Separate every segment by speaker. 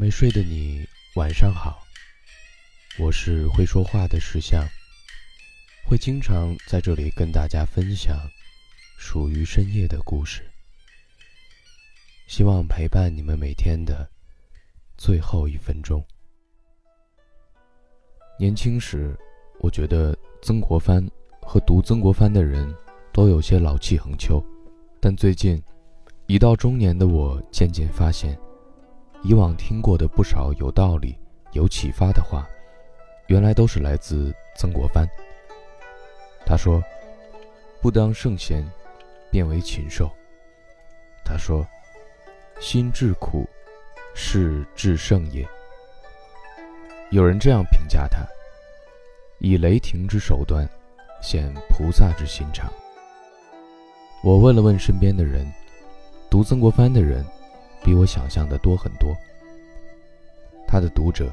Speaker 1: 没睡的你，晚上好。我是会说话的石像，会经常在这里跟大家分享属于深夜的故事，希望陪伴你们每天的最后一分钟。年轻时，我觉得曾国藩和读曾国藩的人都有些老气横秋，但最近，已到中年的我渐渐发现。以往听过的不少有道理、有启发的话，原来都是来自曾国藩。他说：“不当圣贤，便为禽兽。”他说：“心至苦，事至圣也。”有人这样评价他：“以雷霆之手段，显菩萨之心肠。”我问了问身边的人，读曾国藩的人。比我想象的多很多。他的读者，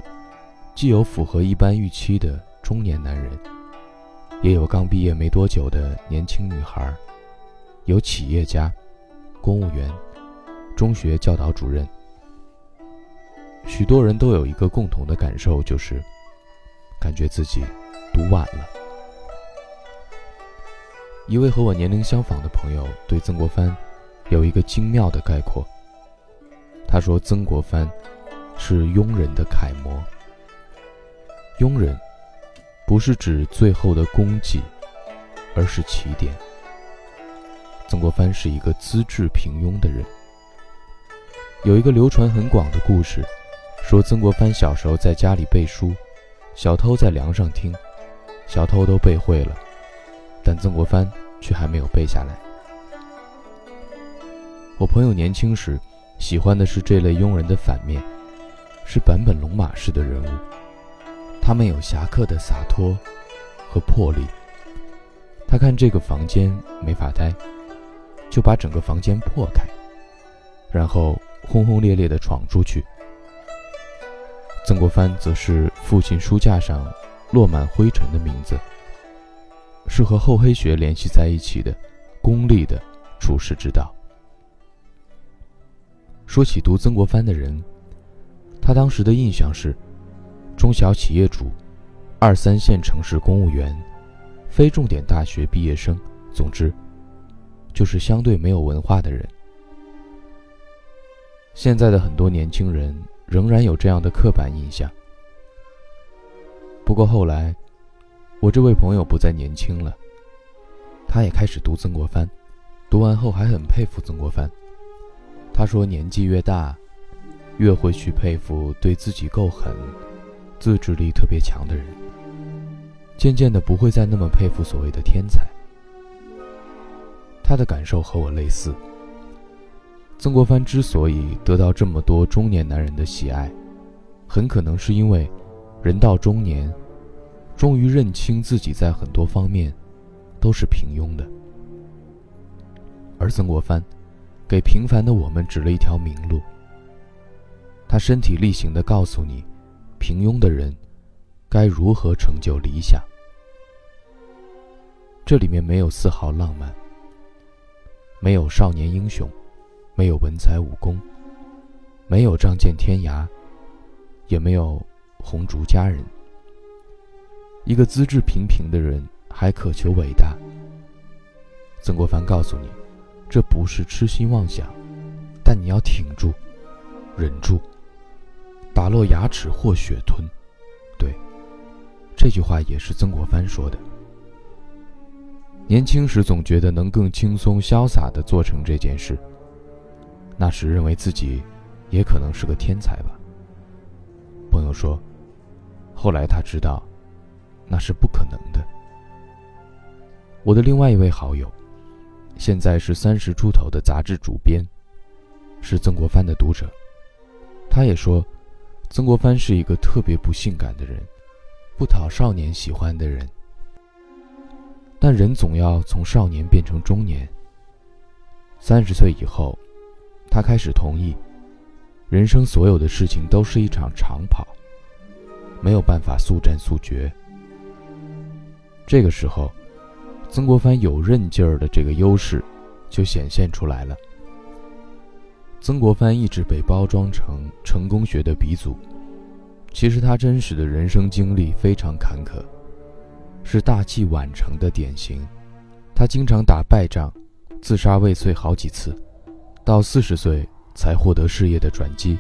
Speaker 1: 既有符合一般预期的中年男人，也有刚毕业没多久的年轻女孩，有企业家、公务员、中学教导主任。许多人都有一个共同的感受，就是感觉自己读晚了。一位和我年龄相仿的朋友对曾国藩有一个精妙的概括。他说：“曾国藩是庸人的楷模。庸人不是指最后的功绩，而是起点。曾国藩是一个资质平庸的人。有一个流传很广的故事，说曾国藩小时候在家里背书，小偷在梁上听，小偷都背会了，但曾国藩却还没有背下来。我朋友年轻时。”喜欢的是这类庸人的反面，是坂本龙马式的人物。他们有侠客的洒脱和魄力。他看这个房间没法待，就把整个房间破开，然后轰轰烈烈地闯出去。曾国藩则是父亲书架上落满灰尘的名字，是和厚黑学联系在一起的功利的处世之道。说起读曾国藩的人，他当时的印象是：中小企业主、二三线城市公务员、非重点大学毕业生，总之，就是相对没有文化的人。现在的很多年轻人仍然有这样的刻板印象。不过后来，我这位朋友不再年轻了，他也开始读曾国藩，读完后还很佩服曾国藩。他说：“年纪越大，越会去佩服对自己够狠、自制力特别强的人。渐渐的，不会再那么佩服所谓的天才。”他的感受和我类似。曾国藩之所以得到这么多中年男人的喜爱，很可能是因为人到中年，终于认清自己在很多方面都是平庸的，而曾国藩。给平凡的我们指了一条明路。他身体力行地告诉你，平庸的人该如何成就理想。这里面没有丝毫浪漫，没有少年英雄，没有文采武功，没有仗剑天涯，也没有红烛佳人。一个资质平平的人还渴求伟大。曾国藩告诉你。这不是痴心妄想，但你要挺住，忍住，打落牙齿或血吞。对，这句话也是曾国藩说的。年轻时总觉得能更轻松潇洒地做成这件事，那时认为自己也可能是个天才吧。朋友说，后来他知道，那是不可能的。我的另外一位好友。现在是三十出头的杂志主编，是曾国藩的读者。他也说，曾国藩是一个特别不性感的人，不讨少年喜欢的人。但人总要从少年变成中年。三十岁以后，他开始同意，人生所有的事情都是一场长跑，没有办法速战速决。这个时候。曾国藩有韧劲儿的这个优势，就显现出来了。曾国藩一直被包装成成功学的鼻祖，其实他真实的人生经历非常坎坷，是大器晚成的典型。他经常打败仗，自杀未遂好几次，到四十岁才获得事业的转机。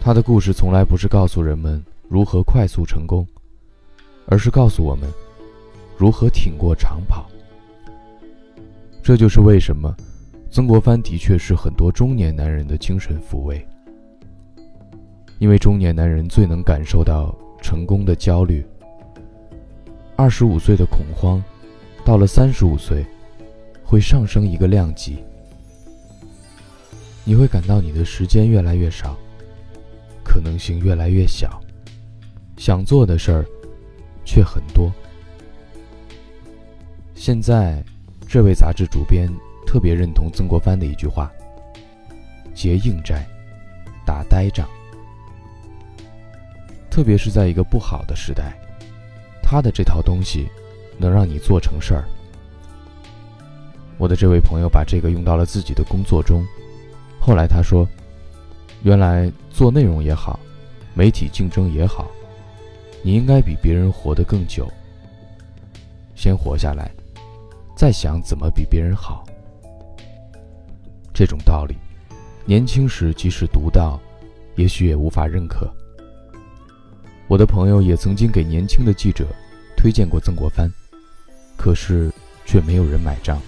Speaker 1: 他的故事从来不是告诉人们如何快速成功，而是告诉我们如何挺过长跑。这就是为什么。曾国藩的确是很多中年男人的精神抚慰，因为中年男人最能感受到成功的焦虑。二十五岁的恐慌，到了三十五岁，会上升一个量级。你会感到你的时间越来越少，可能性越来越小，想做的事儿却很多。现在，这位杂志主编。特别认同曾国藩的一句话：“结硬债，打呆仗。”特别是在一个不好的时代，他的这套东西能让你做成事儿。我的这位朋友把这个用到了自己的工作中，后来他说：“原来做内容也好，媒体竞争也好，你应该比别人活得更久，先活下来，再想怎么比别人好。”这种道理，年轻时即使读到，也许也无法认可。我的朋友也曾经给年轻的记者推荐过曾国藩，可是却没有人买账。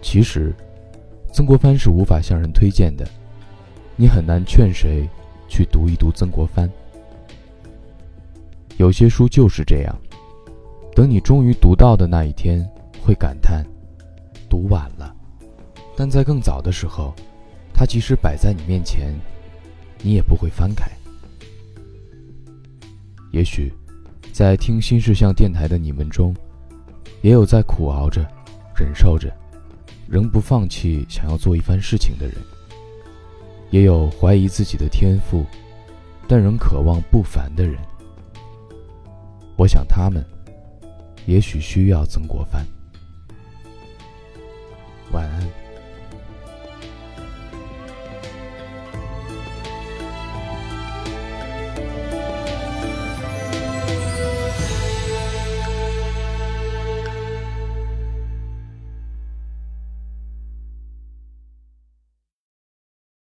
Speaker 1: 其实，曾国藩是无法向人推荐的，你很难劝谁去读一读曾国藩。有些书就是这样，等你终于读到的那一天，会感叹，读晚了。但在更早的时候，它即使摆在你面前，你也不会翻开。也许，在听新事项电台的你们中，也有在苦熬着、忍受着，仍不放弃想要做一番事情的人；也有怀疑自己的天赋，但仍渴望不凡的人。我想，他们也许需要曾国藩。晚安。